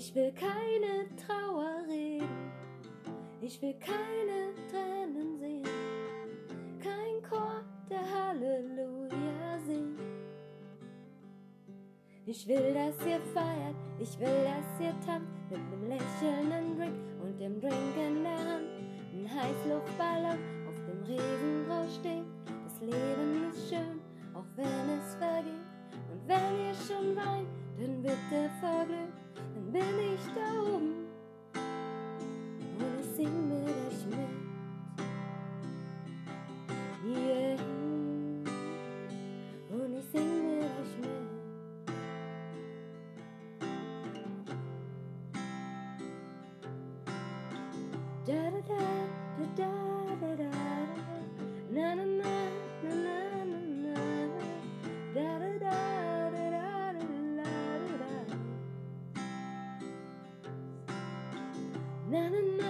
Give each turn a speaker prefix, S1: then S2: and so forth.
S1: Ich will keine Trauer reden, ich will keine Tränen sehen, kein Chor, der Halleluja singt. Ich will, dass ihr feiert, ich will, dass ihr tanzt, mit nem lächelnden Drink und dem Drink in der Hand. Ein Heißluftballon, auf dem Riesengroß steht, das Leben ist schön, auch wenn es vergeht. Und wenn ihr schon weint, dann bitte verglüht, dann bin ich da oben und ich sing mit euch mit. Yeah. Und ich sing mit euch mit. Da da da na na na